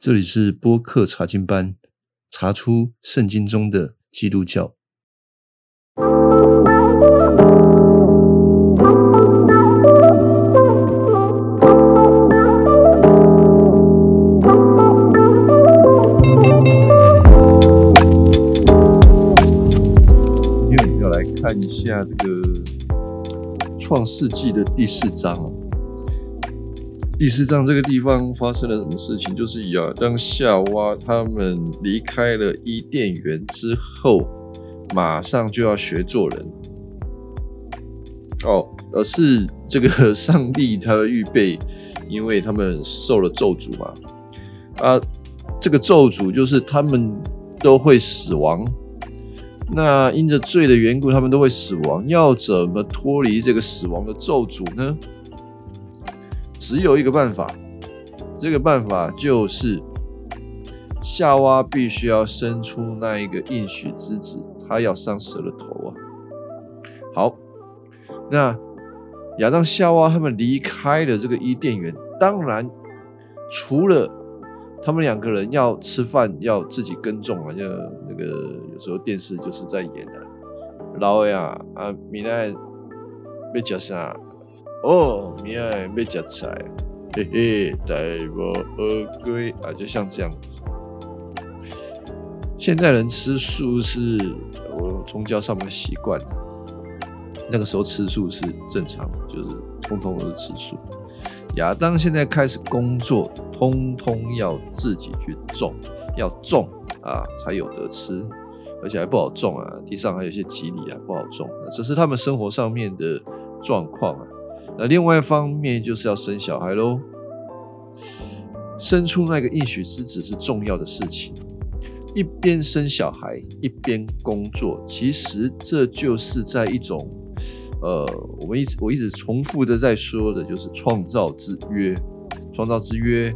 这里是播客查经班，查出圣经中的基督教。今天我们要来看一下这个创世纪的第四章哦。第四章这个地方发生了什么事情？就是亚当夏娃他们离开了伊甸园之后，马上就要学做人哦，而是这个 上帝他预备，因为他们受了咒诅嘛，啊，这个咒诅就是他们都会死亡。那因着罪的缘故，他们都会死亡。要怎么脱离这个死亡的咒诅呢？只有一个办法，这个办法就是夏娃必须要生出那一个应许之子，他要伤蛇的头啊。好，那亚当夏娃他们离开了这个伊甸园，当然除了他们两个人要吃饭要自己耕种啊，要那个有时候电视就是在演的，老呀啊，米奈被叫啥？哦，明仔要食菜，嘿嘿，大无而归啊，就像这样子。现在人吃素是我宗教上面的习惯，那个时候吃素是正常，就是通通都是吃素。亚当现在开始工作，通通要自己去种，要种啊才有得吃，而且还不好种啊，地上还有一些棘藜啊，不好种。这是他们生活上面的状况啊。那另外一方面就是要生小孩喽，生出那个应许之子是重要的事情。一边生小孩一边工作，其实这就是在一种，呃，我们一直我一直重复的在说的，就是创造之约。创造之约，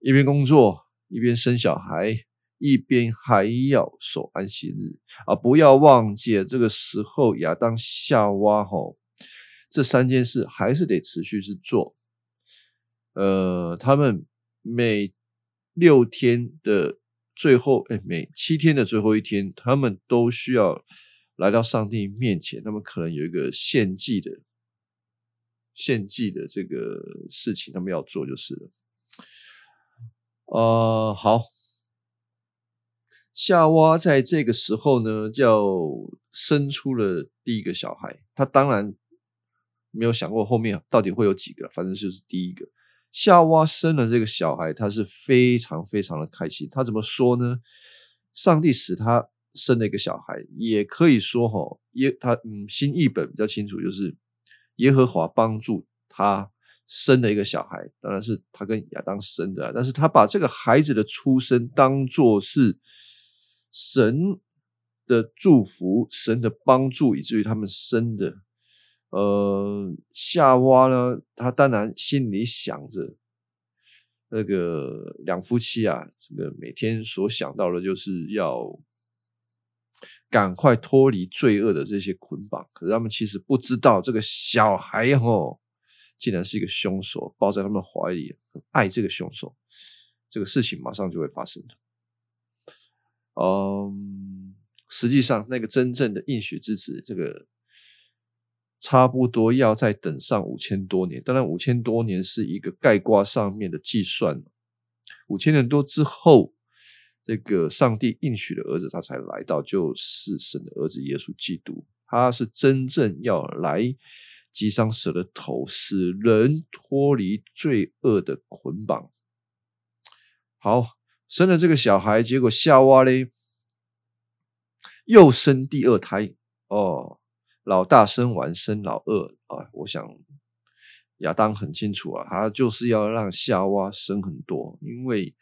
一边工作一边生小孩，一边还要守安息日啊！不要忘记，这个时候亚当夏娃吼。这三件事还是得持续去做。呃，他们每六天的最后，哎，每七天的最后一天，他们都需要来到上帝面前。他们可能有一个献祭的、献祭的这个事情，他们要做就是了。呃，好，夏娃在这个时候呢，就生出了第一个小孩。他当然。没有想过后面到底会有几个，反正就是第一个夏娃生了这个小孩，他是非常非常的开心。他怎么说呢？上帝使他生了一个小孩，也可以说哈耶他嗯新译本比较清楚，就是耶和华帮助他生了一个小孩，当然是他跟亚当生的，但是他把这个孩子的出生当做是神的祝福、神的帮助，以至于他们生的。呃，夏娃呢，他当然心里想着那个两夫妻啊，这个每天所想到的就是要赶快脱离罪恶的这些捆绑。可是他们其实不知道，这个小孩哦，竟然是一个凶手，抱在他们怀里，很爱这个凶手。这个事情马上就会发生的。嗯，实际上那个真正的应许之子，这个。差不多要再等上五千多年，当然五千多年是一个盖卦上面的计算。五千年多之后，这个上帝应许的儿子他才来到，就是神的儿子耶稣基督，他是真正要来击伤蛇的头，使人脱离罪恶的捆绑。好，生了这个小孩，结果夏娃嘞又生第二胎哦。老大生完生老二啊，我想亚当很清楚啊，他就是要让夏娃生很多，因为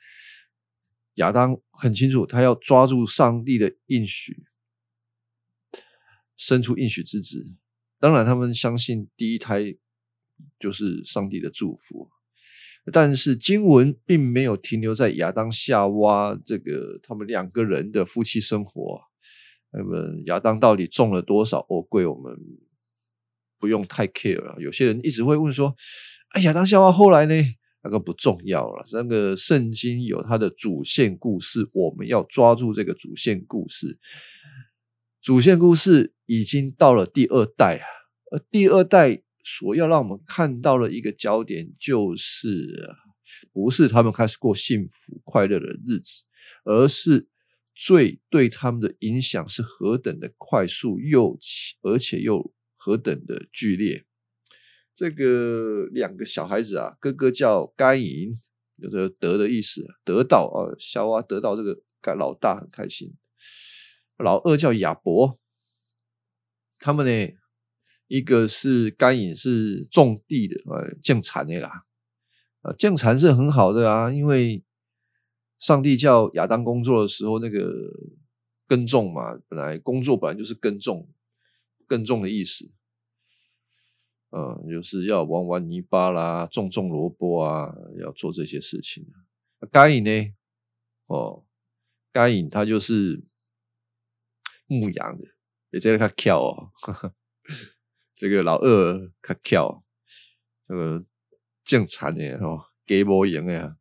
亚当很清楚，他要抓住上帝的应许，生出应许之子。当然，他们相信第一胎就是上帝的祝福，但是经文并没有停留在亚当夏娃这个他们两个人的夫妻生活。那么亚当到底中了多少欧贵？我们不用太 care 了。有些人一直会问说：“哎，亚当夏娃后来呢？那个不重要了。那个圣经有它的主线故事，我们要抓住这个主线故事。主线故事已经到了第二代啊，而第二代所要让我们看到的一个焦点，就是不是他们开始过幸福快乐的日子，而是罪对他们的影响是何等的快速，又而且又何等的剧烈。这个两个小孩子啊，哥哥叫该隐，有着得的意思，得到啊，小娃得到这个，老大很开心。老二叫亚伯，他们呢，一个是该隐是种地的，呃，种产的啦，啊，种产是很好的啊，因为上帝叫亚当工作的时候，那个耕种嘛，本来工作本来就是耕种，耕种的意思。嗯，就是要玩玩泥巴啦，种种萝卜啊，要做这些事情。该隐呢？哦，该隐他就是牧羊的，也在他跳哦。这个老二他跳，这个种产的哦，给无赢呀，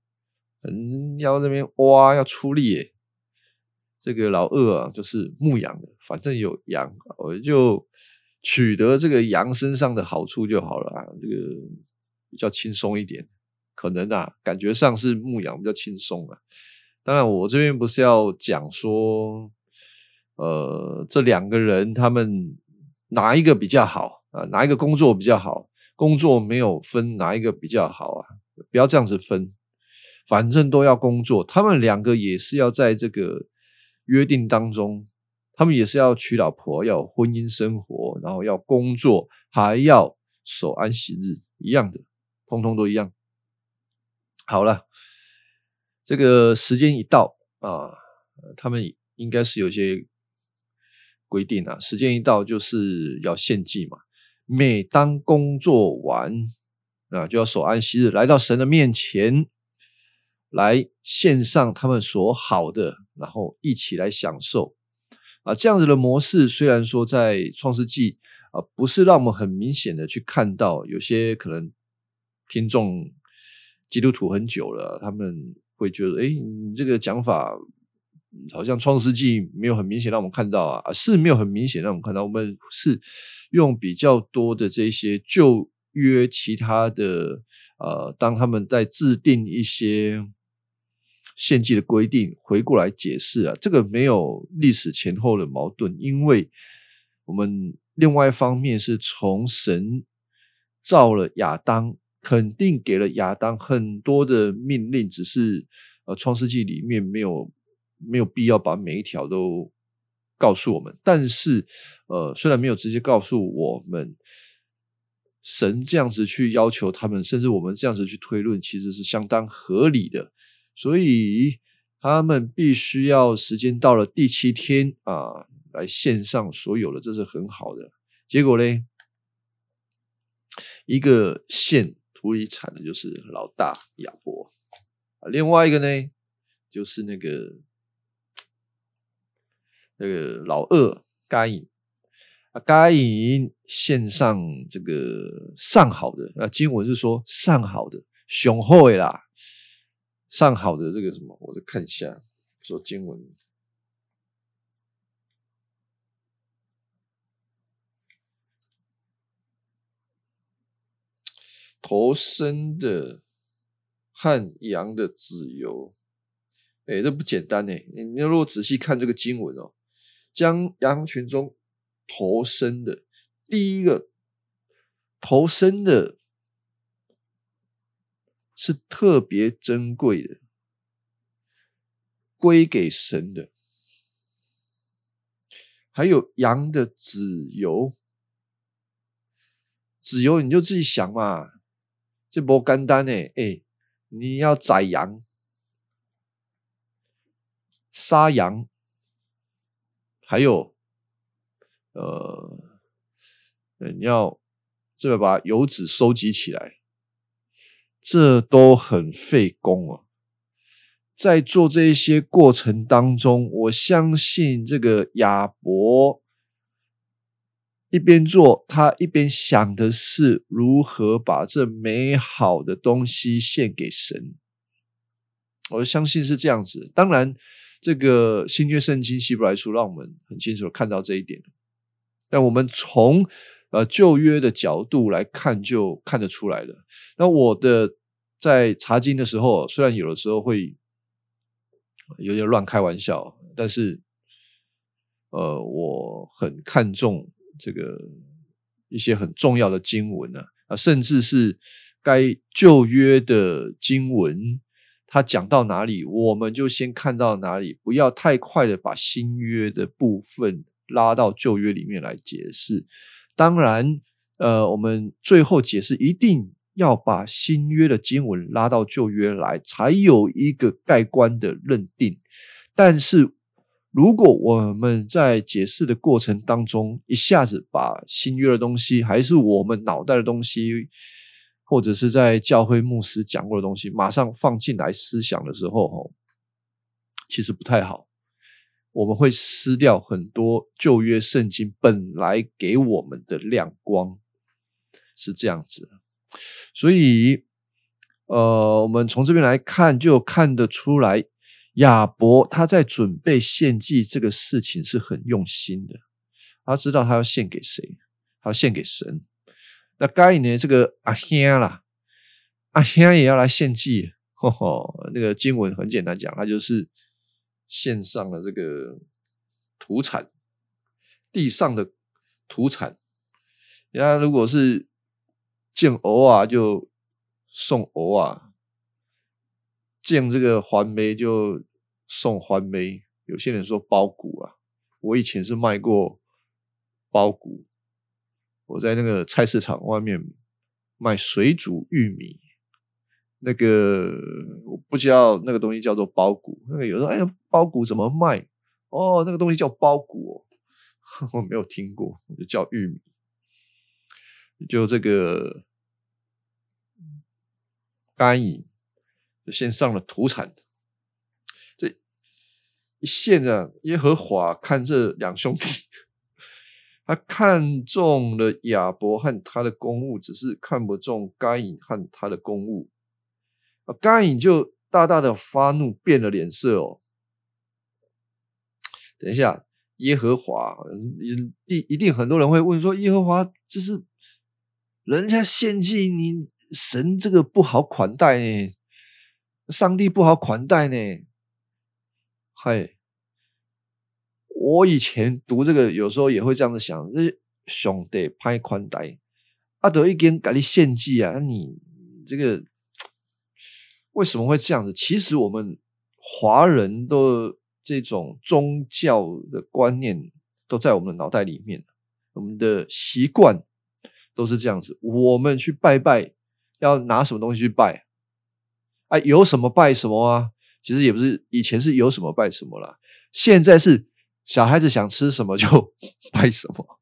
嗯，要那边挖要出力。这个老二啊，就是牧羊的，反正有羊，我就。取得这个羊身上的好处就好了啊，这个比较轻松一点，可能啊，感觉上是牧羊比较轻松啊。当然，我这边不是要讲说，呃，这两个人他们哪一个比较好啊？哪一个工作比较好？工作没有分哪一个比较好啊？不要这样子分，反正都要工作。他们两个也是要在这个约定当中。他们也是要娶老婆，要婚姻生活，然后要工作，还要守安息日，一样的，通通都一样。好了，这个时间一到啊，他们应该是有些规定啊，时间一到就是要献祭嘛。每当工作完啊，就要守安息日，来到神的面前，来献上他们所好的，然后一起来享受。啊，这样子的模式虽然说在创世纪啊，不是让我们很明显的去看到，有些可能听众基督徒很久了，他们会觉得，哎，你这个讲法好像创世纪没有很明显让我们看到啊，是没有很明显让我们看到，我们是用比较多的这些旧约其他的呃，当他们在制定一些。献祭的规定回过来解释啊，这个没有历史前后的矛盾，因为我们另外一方面是从神造了亚当，肯定给了亚当很多的命令，只是呃创世纪里面没有没有必要把每一条都告诉我们，但是呃虽然没有直接告诉我们，神这样子去要求他们，甚至我们这样子去推论，其实是相当合理的。所以他们必须要时间到了第七天啊，来献上所有的，这是很好的。结果呢，一个献土里产的就是老大亚伯啊，另外一个呢就是那个那个老二该隐啊，该隐献上这个上好的啊，经文是说上好的雄厚的啦。上好的这个什么，我再看一下，说经文，头生的汉阳的子由，哎，这不简单呢。你你如果仔细看这个经文哦，将羊群中头生的第一个头生的。是特别珍贵的，归给神的。还有羊的子油，子油你就自己想嘛，这不干单呢？哎，你要宰羊、杀羊，还有呃，你要这个把油脂收集起来。这都很费工啊！在做这些过程当中，我相信这个亚伯一边做，他一边想的是如何把这美好的东西献给神。我相信是这样子。当然，这个新约圣经希伯来书让我们很清楚看到这一点。但我们从呃旧约的角度来看，就看得出来了。那我的在查经的时候，虽然有的时候会有点乱开玩笑，但是呃，我很看重这个一些很重要的经文呢啊，甚至是该旧约的经文。他讲到哪里，我们就先看到哪里，不要太快的把新约的部分拉到旧约里面来解释。当然，呃，我们最后解释一定要把新约的经文拉到旧约来，才有一个盖棺的认定。但是，如果我们在解释的过程当中，一下子把新约的东西，还是我们脑袋的东西。或者是在教会牧师讲过的东西，马上放进来思想的时候，哦，其实不太好。我们会失掉很多旧约圣经本来给我们的亮光，是这样子。所以，呃，我们从这边来看，就看得出来，亚伯他在准备献祭这个事情是很用心的。他知道他要献给谁，他要献给神。那该隐呢？这个阿兄啦，阿兄也要来献祭。吼吼，那个经文很简单讲，他就是献上了这个土产，地上的土产。人家如果是见偶啊，就送偶啊；见这个环梅就送环梅。有些人说包谷啊，我以前是卖过包谷。我在那个菜市场外面卖水煮玉米，那个我不知道那个东西叫做包谷。那个有时候哎呀，包谷怎么卖？哦，那个东西叫包谷，我没有听过，我就叫玉米。就这个干邑就先上了土产，这一献啊，耶和华看这两兄弟。他看中了亚伯和他的公务，只是看不中该隐和他的公务。啊，该隐就大大的发怒，变了脸色哦。等一下，耶和华一一定很多人会问说：耶和华这是人家献祭，你神这个不好款待呢？上帝不好款待呢？嗨。我以前读这个，有时候也会这样子想：这兄弟拍宽带，阿德一根给你献祭啊！你这个为什么会这样子？其实我们华人的这种宗教的观念都在我们的脑袋里面，我们的习惯都是这样子。我们去拜拜，要拿什么东西去拜？啊，有什么拜什么啊？其实也不是，以前是有什么拜什么了，现在是。小孩子想吃什么就 拜什么。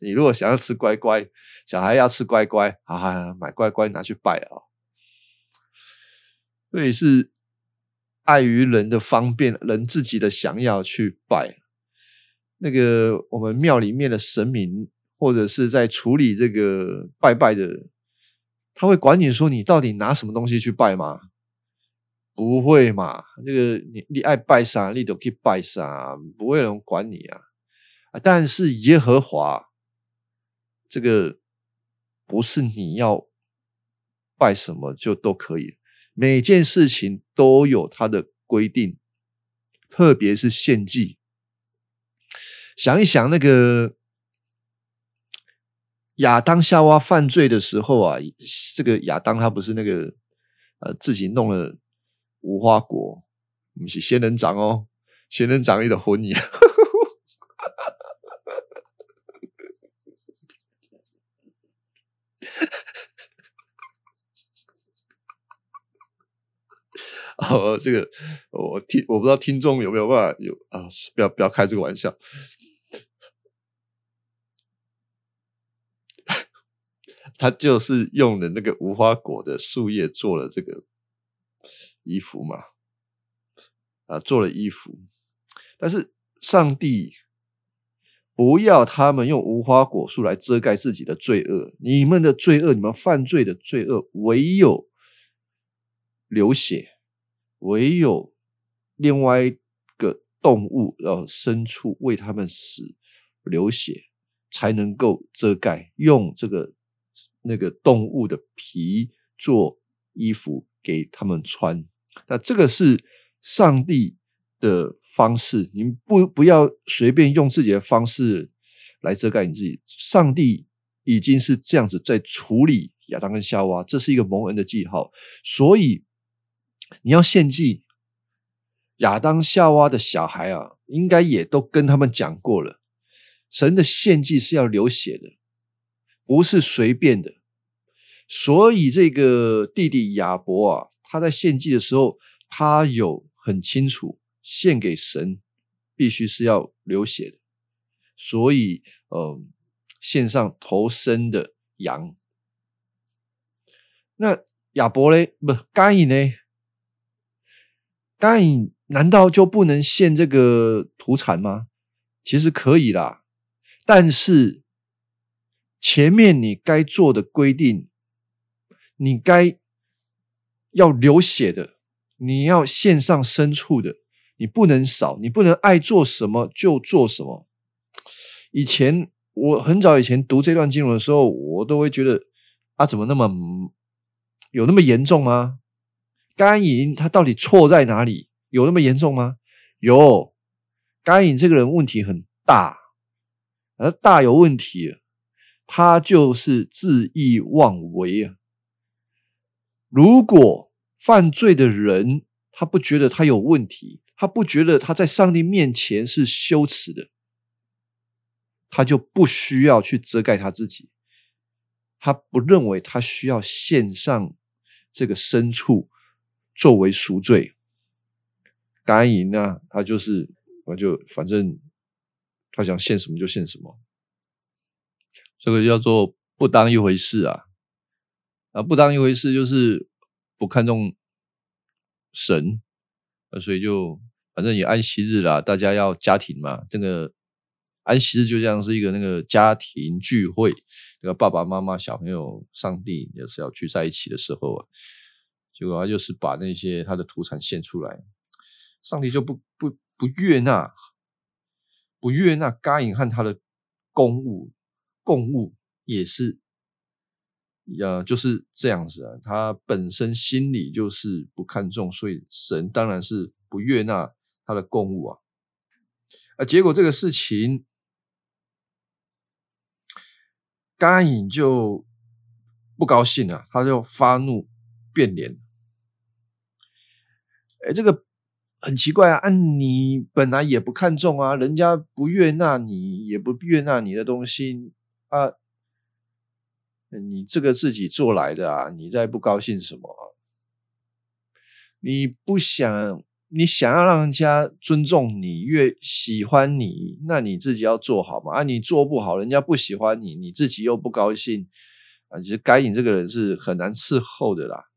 你如果想要吃乖乖，小孩要吃乖乖啊，买乖乖拿去拜啊。所以是碍于人的方便，人自己的想要去拜。那个我们庙里面的神明，或者是在处理这个拜拜的，他会管你说你到底拿什么东西去拜吗？不会嘛？这个你你爱拜啥，你都可以拜啥，不会有人管你啊。但是耶和华这个不是你要拜什么就都可以，每件事情都有它的规定，特别是献祭。想一想，那个亚当夏娃犯罪的时候啊，这个亚当他不是那个呃自己弄了。无花果，不是仙人掌哦，仙人掌伊的婚姻。哦，这个我听，我不知道听众有没有办法有啊？不要不要开这个玩笑。他就是用的那个无花果的树叶做了这个。衣服嘛，啊，做了衣服，但是上帝不要他们用无花果树来遮盖自己的罪恶。你们的罪恶，你们犯罪的罪恶，唯有流血，唯有另外一个动物要牲畜为他们死流血，才能够遮盖。用这个那个动物的皮做衣服给他们穿。那这个是上帝。的方式，你不不要随便用自己的方式来遮盖你自己。上帝已经是这样子在处理亚当跟夏娃，这是一个蒙恩的记号。所以你要献祭亚当夏娃的小孩啊，应该也都跟他们讲过了。神的献祭是要流血的，不是随便的。所以这个弟弟亚伯啊，他在献祭的时候，他有很清楚。献给神必须是要流血的，所以呃，献上头生的羊。那亚伯嘞，不，该隐呢？该隐难道就不能献这个土产吗？其实可以啦，但是前面你该做的规定，你该要流血的，你要献上牲畜的。你不能少，你不能爱做什么就做什么。以前我很早以前读这段经文的时候，我都会觉得啊，怎么那么有那么严重吗？甘隐他到底错在哪里？有那么严重吗？有，甘隐这个人问题很大，而大有问题，他就是恣意妄为啊。如果犯罪的人他不觉得他有问题。他不觉得他在上帝面前是羞耻的，他就不需要去遮盖他自己。他不认为他需要献上这个牲畜作为赎罪。甘银呢，他就是我就反正他想献什么就献什么，这个叫做不当一回事啊啊！不当一回事就是不看重神啊，所以就。反正也安息日啦，大家要家庭嘛。这个安息日就像是一个那个家庭聚会，那个爸爸妈妈、小朋友、上帝也是要聚在一起的时候啊。结果就是把那些他的土产献出来，上帝就不不不悦纳，不悦纳该隐和他的公物共物也是，呃，就是这样子啊。他本身心里就是不看重，所以神当然是不悦纳。他的公务啊，啊，结果这个事情，甘颖就不高兴了，他就发怒变脸。哎，这个很奇怪啊！啊，你本来也不看重啊，人家不悦纳你，也不悦纳你的东西啊，你这个自己做来的啊，你在不高兴什么？你不想？你想要让人家尊重你，越喜欢你，那你自己要做好嘛。啊，你做不好，人家不喜欢你，你自己又不高兴啊。其实该隐这个人是很难伺候的啦。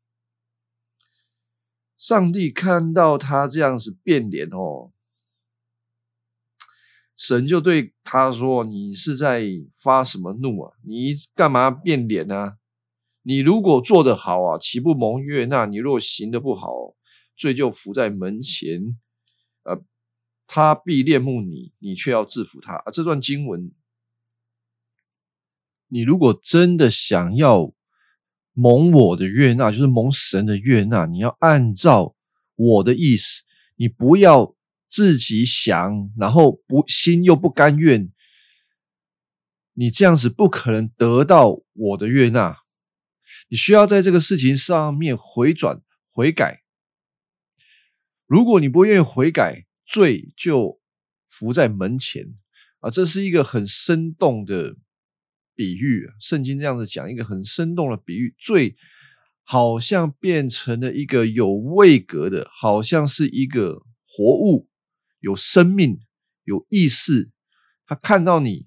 上帝看到他这样子变脸哦，神就对他说：“你是在发什么怒啊？你干嘛变脸呢？你如果做得好啊，岂不蒙悦纳？你若行的不好。”罪就伏在门前，呃，他必恋慕你，你却要制服他。啊，这段经文，你如果真的想要蒙我的悦纳，就是蒙神的悦纳，你要按照我的意思，你不要自己想，然后不心又不甘愿，你这样子不可能得到我的悦纳。你需要在这个事情上面回转悔改。如果你不愿意悔改，罪就伏在门前啊！这是一个很生动的比喻，圣经这样子讲，一个很生动的比喻，罪好像变成了一个有位格的，好像是一个活物，有生命、有意识。他看到你，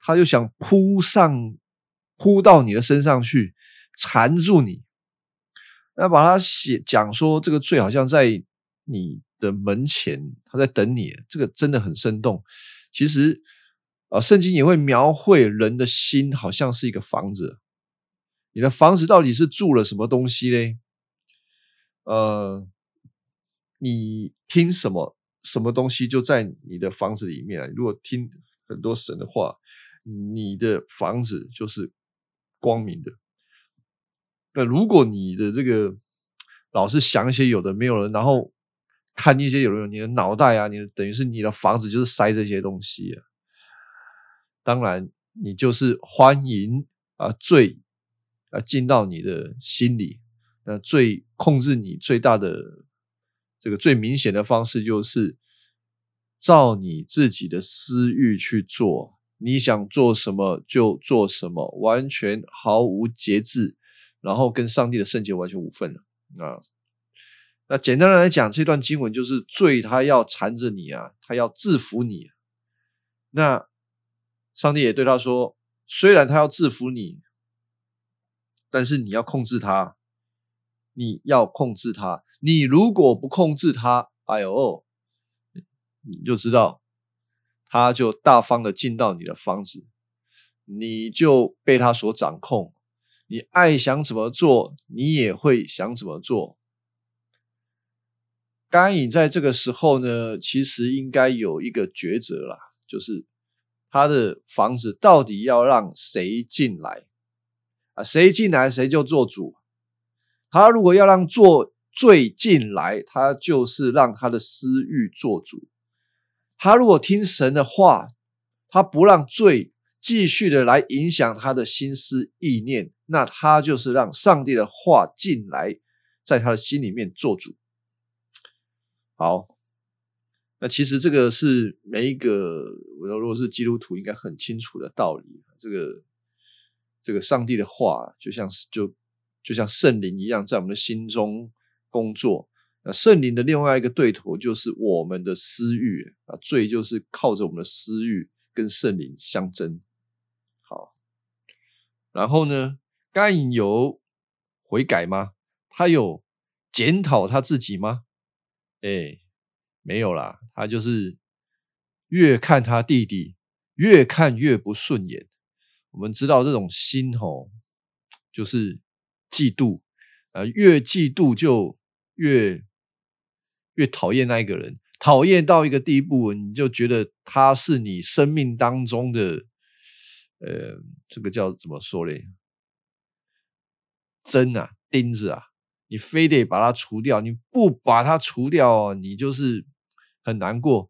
他就想扑上、扑到你的身上去，缠住你。那把它写讲说，这个罪好像在。你的门前，他在等你，这个真的很生动。其实啊，圣经也会描绘人的心好像是一个房子，你的房子到底是住了什么东西嘞？呃，你听什么什么东西就在你的房子里面。如果听很多神的话，你的房子就是光明的。那如果你的这个老是想一些有的没有的，然后看一些有的有你的脑袋啊，你等于是你的房子就是塞这些东西啊。当然，你就是欢迎啊罪啊进到你的心里。那最控制你最大的这个最明显的方式，就是照你自己的私欲去做，你想做什么就做什么，完全毫无节制，然后跟上帝的圣洁完全无份了啊。那简单的来讲，这段经文就是罪，他要缠着你啊，他要制服你。那上帝也对他说，虽然他要制服你，但是你要控制他。你要控制他，你如果不控制他，哎呦，你就知道，他就大方的进到你的房子，你就被他所掌控，你爱想怎么做，你也会想怎么做。甘颖在这个时候呢，其实应该有一个抉择啦，就是他的房子到底要让谁进来啊？谁进来谁就做主。他如果要让做罪进来，他就是让他的私欲做主。他如果听神的话，他不让罪继续的来影响他的心思意念，那他就是让上帝的话进来，在他的心里面做主。好，那其实这个是每一个，我如果是基督徒，应该很清楚的道理。这个这个上帝的话，就像是就。就像圣灵一样，在我们的心中工作。那圣灵的另外一个对头就是我们的私欲啊，罪就是靠着我们的私欲跟圣灵相争。好，然后呢，该隐有悔改吗？他有检讨他自己吗？哎，没有啦，他就是越看他弟弟，越看越不顺眼。我们知道这种心吼，就是。嫉妒，呃，越嫉妒就越越讨厌那一个人，讨厌到一个地步，你就觉得他是你生命当中的，呃，这个叫怎么说嘞？针啊，钉子啊，你非得把它除掉，你不把它除掉，你就是很难过。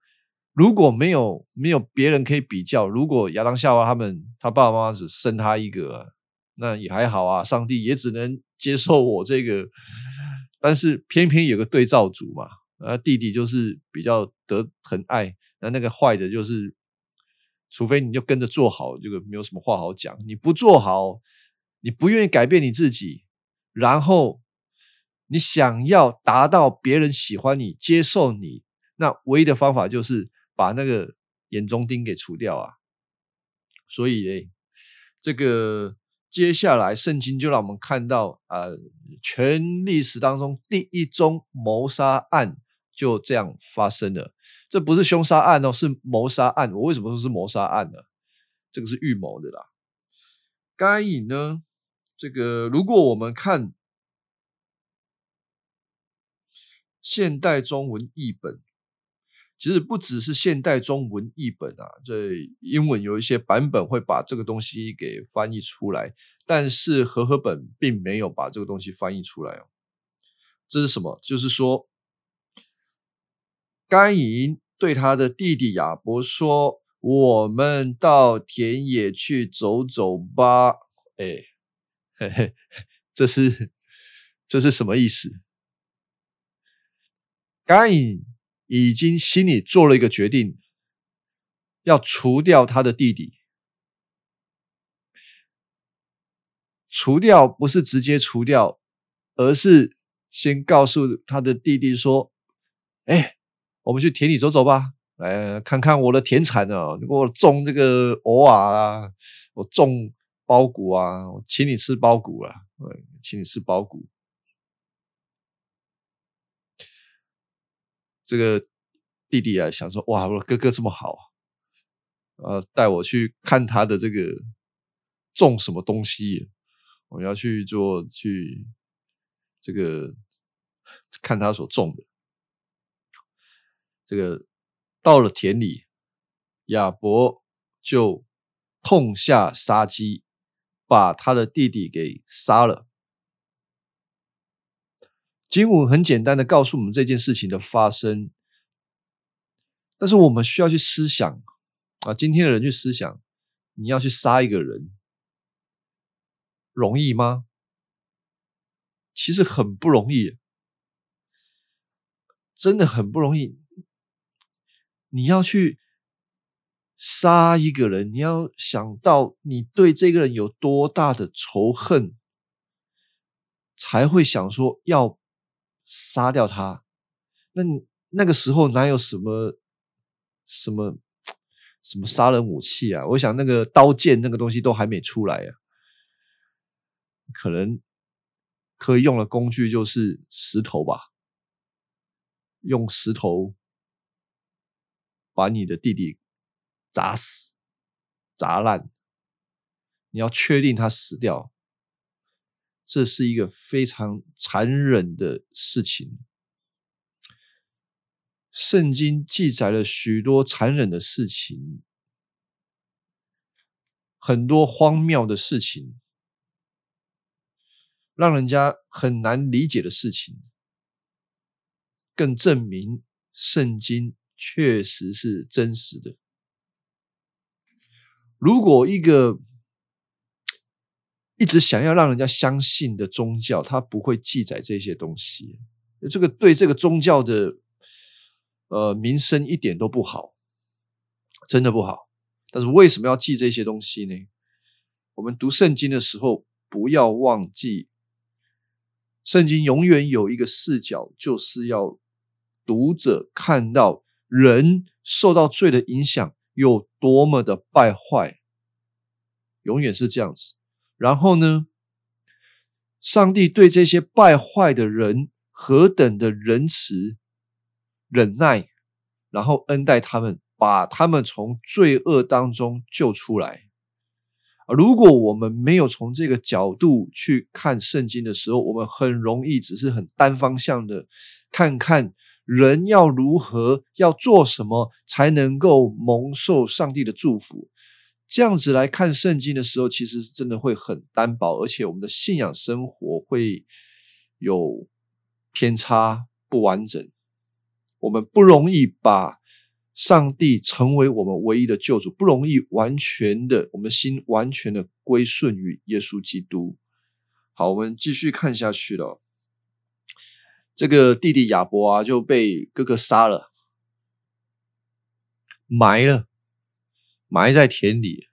如果没有没有别人可以比较，如果亚当夏娃他们他爸爸妈妈只生他一个。那也还好啊，上帝也只能接受我这个，但是偏偏有个对照组嘛，啊，弟弟就是比较得疼爱，那那个坏的就是，除非你就跟着做好，这个没有什么话好讲。你不做好，你不愿意改变你自己，然后你想要达到别人喜欢你、接受你，那唯一的方法就是把那个眼中钉给除掉啊。所以呢，这个。接下来，圣经就让我们看到，呃，全历史当中第一宗谋杀案就这样发生了。这不是凶杀案哦，是谋杀案。我为什么说是谋杀案呢？这个是预谋的啦。该隐呢，这个如果我们看现代中文译本。其实不只是现代中文译本啊，这英文有一些版本会把这个东西给翻译出来，但是和合本并没有把这个东西翻译出来哦。这是什么？就是说，甘隐对他的弟弟亚伯说：“我们到田野去走走吧。”哎，嘿嘿，这是这是什么意思？甘隐。已经心里做了一个决定，要除掉他的弟弟。除掉不是直接除掉，而是先告诉他的弟弟说：“哎，我们去田里走走吧，来看看我的田产啊！我种这个藕啊，我种苞谷啊，我请你吃苞谷啊，请你吃苞谷。”这个弟弟啊，想说哇，我哥哥这么好，呃，带我去看他的这个种什么东西，我要去做去这个看他所种的。这个到了田里，亚伯就痛下杀机，把他的弟弟给杀了。经文很简单的告诉我们这件事情的发生，但是我们需要去思想啊，今天的人去思想，你要去杀一个人容易吗？其实很不容易，真的很不容易。你要去杀一个人，你要想到你对这个人有多大的仇恨，才会想说要。杀掉他，那那个时候哪有什么什么什么杀人武器啊？我想那个刀剑那个东西都还没出来呀，可能可以用的工具就是石头吧，用石头把你的弟弟砸死、砸烂，你要确定他死掉。这是一个非常残忍的事情。圣经记载了许多残忍的事情，很多荒谬的事情，让人家很难理解的事情，更证明圣经确实是真实的。如果一个一直想要让人家相信的宗教，它不会记载这些东西。这个对这个宗教的呃名声一点都不好，真的不好。但是为什么要记这些东西呢？我们读圣经的时候，不要忘记，圣经永远有一个视角，就是要读者看到人受到罪的影响有多么的败坏，永远是这样子。然后呢？上帝对这些败坏的人何等的仁慈、忍耐，然后恩待他们，把他们从罪恶当中救出来。如果我们没有从这个角度去看圣经的时候，我们很容易只是很单方向的看看人要如何要做什么才能够蒙受上帝的祝福。这样子来看圣经的时候，其实真的会很单薄，而且我们的信仰生活会有偏差、不完整。我们不容易把上帝成为我们唯一的救主，不容易完全的，我们心完全的归顺于耶稣基督。好，我们继续看下去了。这个弟弟亚伯啊，就被哥哥杀了，埋了。埋在田里，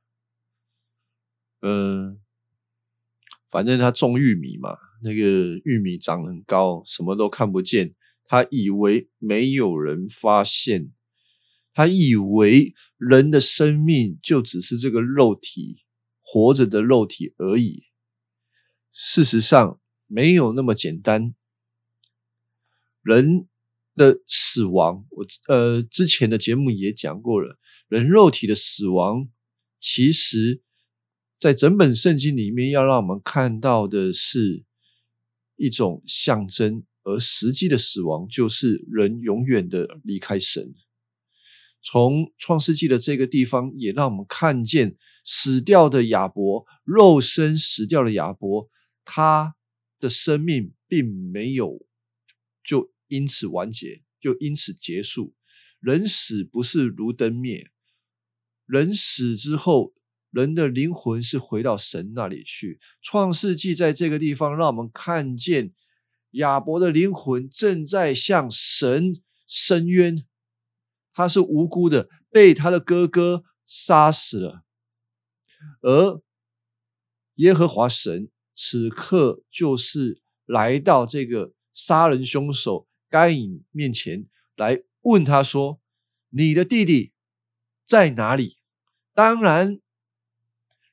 嗯，反正他种玉米嘛，那个玉米长很高，什么都看不见。他以为没有人发现，他以为人的生命就只是这个肉体活着的肉体而已。事实上，没有那么简单。人。的死亡，我呃之前的节目也讲过了，人肉体的死亡，其实，在整本圣经里面，要让我们看到的是一种象征，而实际的死亡就是人永远的离开神。从创世纪的这个地方，也让我们看见死掉的亚伯，肉身死掉的亚伯，他的生命并没有就。因此完结，就因此结束。人死不是如灯灭，人死之后，人的灵魂是回到神那里去。创世纪在这个地方，让我们看见亚伯的灵魂正在向神伸冤，他是无辜的，被他的哥哥杀死了。而耶和华神此刻就是来到这个杀人凶手。该隐面前来问他说：“你的弟弟在哪里？”当然，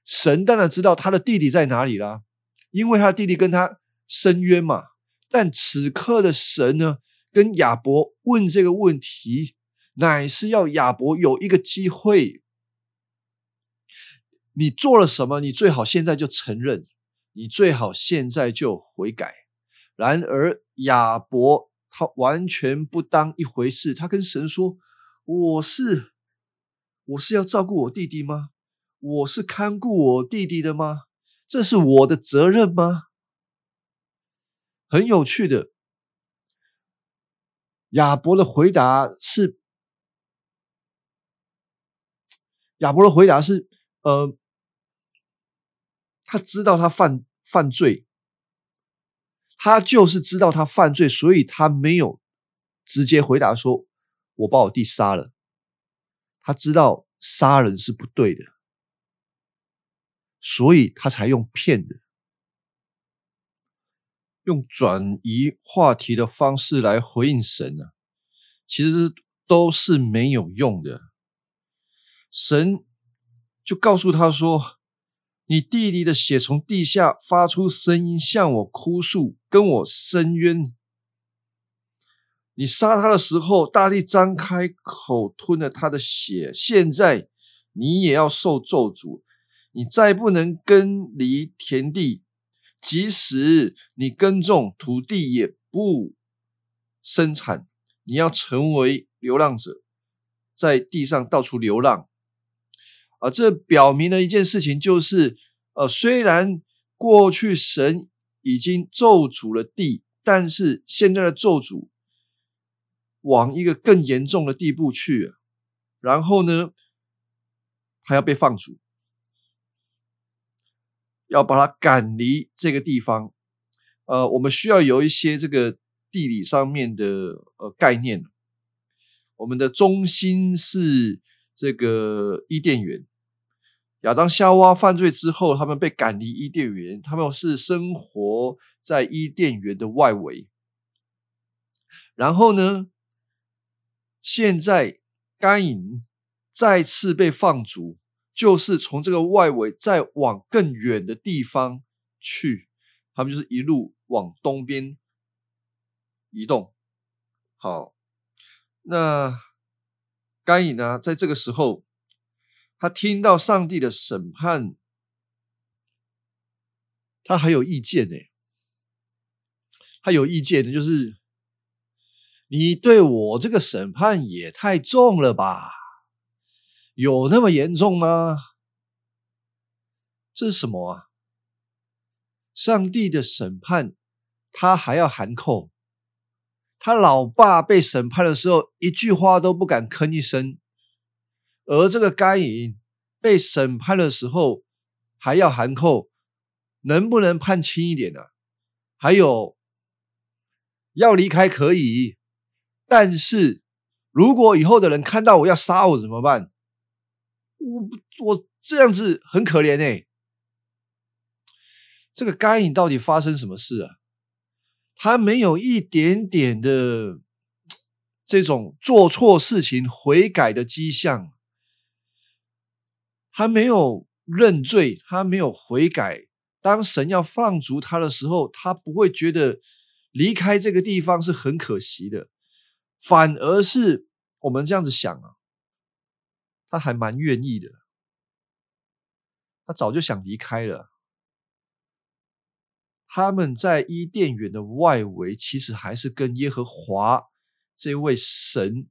神当然知道他的弟弟在哪里啦，因为他弟弟跟他申冤嘛。但此刻的神呢，跟亚伯问这个问题，乃是要亚伯有一个机会你做了什么，你最好现在就承认，你最好现在就悔改。然而亚伯他完全不当一回事，他跟神说：“我是我是要照顾我弟弟吗？我是看顾我弟弟的吗？这是我的责任吗？”很有趣的，亚伯的回答是：亚伯的回答是，呃。他知道他犯犯罪，他就是知道他犯罪，所以他没有直接回答说：“我把我弟杀了。”他知道杀人是不对的，所以他才用骗的，用转移话题的方式来回应神啊，其实都是没有用的。神就告诉他说。你弟弟的血从地下发出声音，向我哭诉，跟我申冤。你杀他的时候，大力张开口吞了他的血。现在你也要受咒诅，你再不能耕犁田地，即使你耕种土地也不生产。你要成为流浪者，在地上到处流浪。啊，这表明了一件事情，就是，呃，虽然过去神已经咒诅了地，但是现在的咒诅往一个更严重的地步去，然后呢，还要被放逐，要把它赶离这个地方。呃，我们需要有一些这个地理上面的呃概念。我们的中心是这个伊甸园。亚当夏娃犯罪之后，他们被赶离伊甸园，他们是生活在伊甸园的外围。然后呢，现在甘隐再次被放逐，就是从这个外围再往更远的地方去，他们就是一路往东边移动。好，那甘隐呢，在这个时候。他听到上帝的审判，他还有意见呢。他有意见的，就是你对我这个审判也太重了吧？有那么严重吗？这是什么啊？上帝的审判，他还要含扣。他老爸被审判的时候，一句话都不敢吭一声。而这个该隐被审判的时候，还要含扣，能不能判轻一点呢？还有要离开可以，但是如果以后的人看到我要杀我怎么办？我我这样子很可怜哎。这个该隐到底发生什么事啊？他没有一点点的这种做错事情悔改的迹象。他没有认罪，他没有悔改。当神要放逐他的时候，他不会觉得离开这个地方是很可惜的，反而是我们这样子想啊，他还蛮愿意的。他早就想离开了。他们在伊甸园的外围，其实还是跟耶和华这位神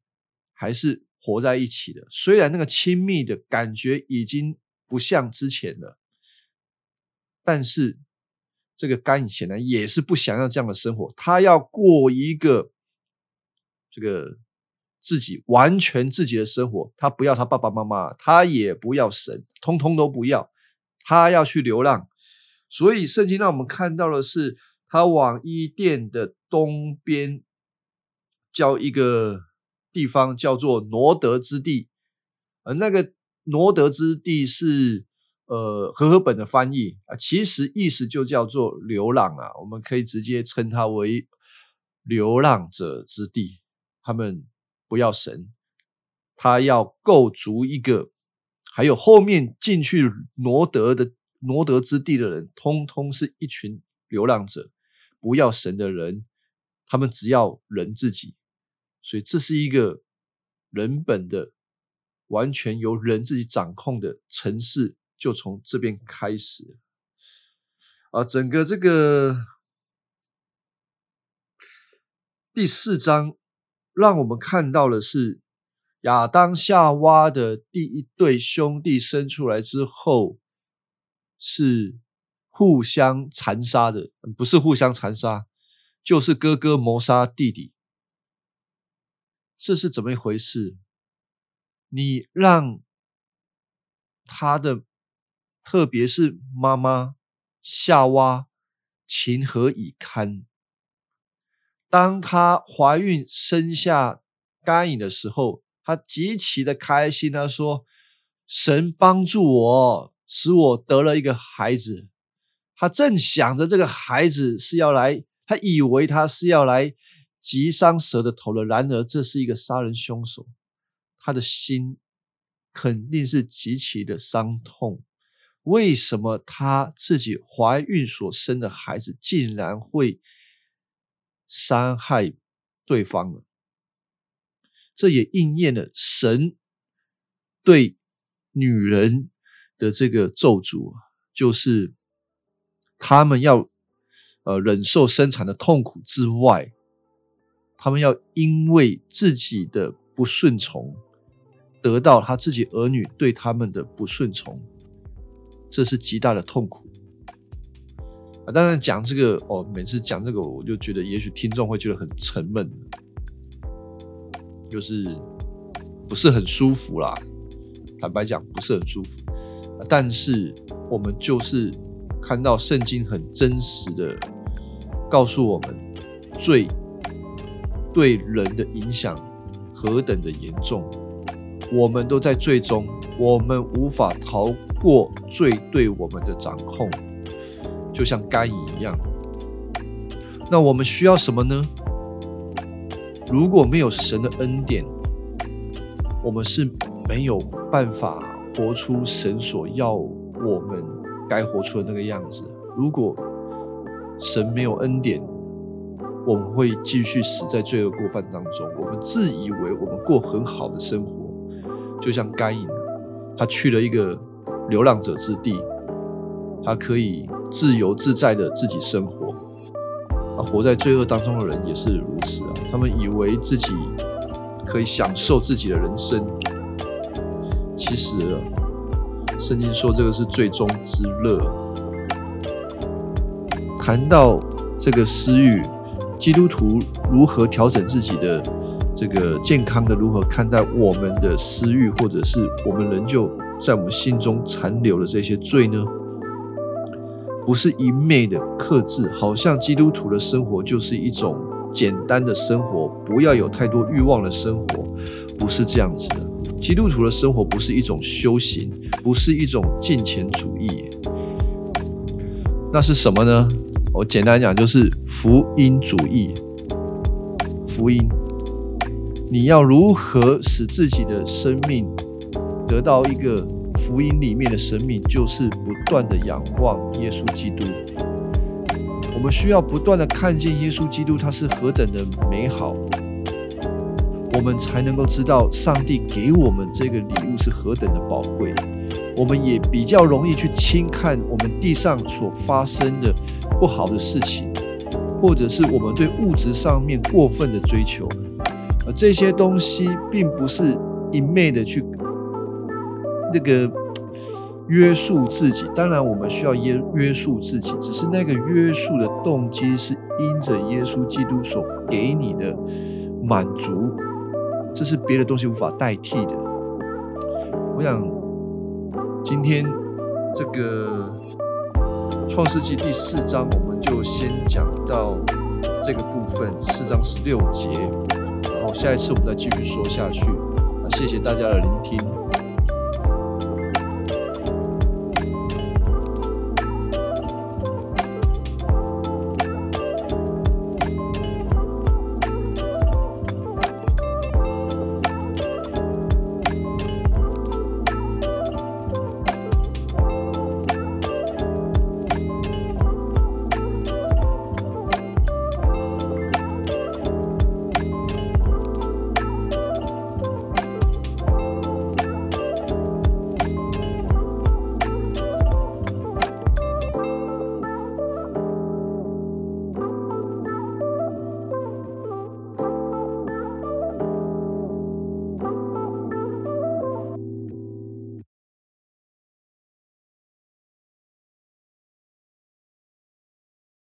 还是。活在一起的，虽然那个亲密的感觉已经不像之前了，但是这个甘显然也是不想要这样的生活，他要过一个这个自己完全自己的生活，他不要他爸爸妈妈，他也不要神，通通都不要，他要去流浪。所以圣经让我们看到的是，他往伊甸的东边叫一个。地方叫做挪德之地，呃，那个挪德之地是呃和合本的翻译啊，其实意思就叫做流浪啊，我们可以直接称它为流浪者之地。他们不要神，他要构筑一个，还有后面进去挪德的挪德之地的人，通通是一群流浪者，不要神的人，他们只要人自己。所以这是一个人本的、完全由人自己掌控的城市就从这边开始。啊，整个这个第四章，让我们看到的是亚当夏娃的第一对兄弟生出来之后，是互相残杀的，不是互相残杀，就是哥哥谋杀弟弟。这是怎么一回事？你让他的，特别是妈妈夏娃情何以堪？当她怀孕生下该隐的时候，她极其的开心。她说：“神帮助我，使我得了一个孩子。”她正想着这个孩子是要来，她以为他是要来。击伤蛇的头了。然而，这是一个杀人凶手，他的心肯定是极其的伤痛。为什么他自己怀孕所生的孩子竟然会伤害对方呢？这也应验了神对女人的这个咒诅，就是他们要呃忍受生产的痛苦之外。他们要因为自己的不顺从，得到他自己儿女对他们的不顺从，这是极大的痛苦啊！当然讲这个哦，每次讲这个，我就觉得也许听众会觉得很沉闷，就是不是很舒服啦。坦白讲，不是很舒服。但是我们就是看到圣经很真实的告诉我们最。对人的影响何等的严重，我们都在最终，我们无法逃过罪对我们的掌控，就像该隐一样。那我们需要什么呢？如果没有神的恩典，我们是没有办法活出神所要我们该活出的那个样子。如果神没有恩典，我们会继续死在罪恶过犯当中。我们自以为我们过很好的生活，就像该隐，他去了一个流浪者之地，他可以自由自在的自己生活。啊，活在罪恶当中的人也是如此啊。他们以为自己可以享受自己的人生，其实圣经说这个是最终之乐。谈到这个私欲。基督徒如何调整自己的这个健康的？如何看待我们的私欲，或者是我们仍旧在我们心中残留的这些罪呢？不是一昧的克制，好像基督徒的生活就是一种简单的生活，不要有太多欲望的生活，不是这样子的。基督徒的生活不是一种修行，不是一种金钱主义，那是什么呢？我简单讲，就是福音主义。福音，你要如何使自己的生命得到一个福音里面的生命，就是不断的仰望耶稣基督。我们需要不断的看见耶稣基督，他是何等的美好，我们才能够知道上帝给我们这个礼物是何等的宝贵。我们也比较容易去轻看我们地上所发生的。不好的事情，或者是我们对物质上面过分的追求，而这些东西并不是一昧的去那个约束自己。当然，我们需要约约束自己，只是那个约束的动机是因着耶稣基督所给你的满足，这是别的东西无法代替的。我想今天这个。创世纪第四章，我们就先讲到这个部分，四章十六节，然后下一次我们再继续说下去。谢谢大家的聆听。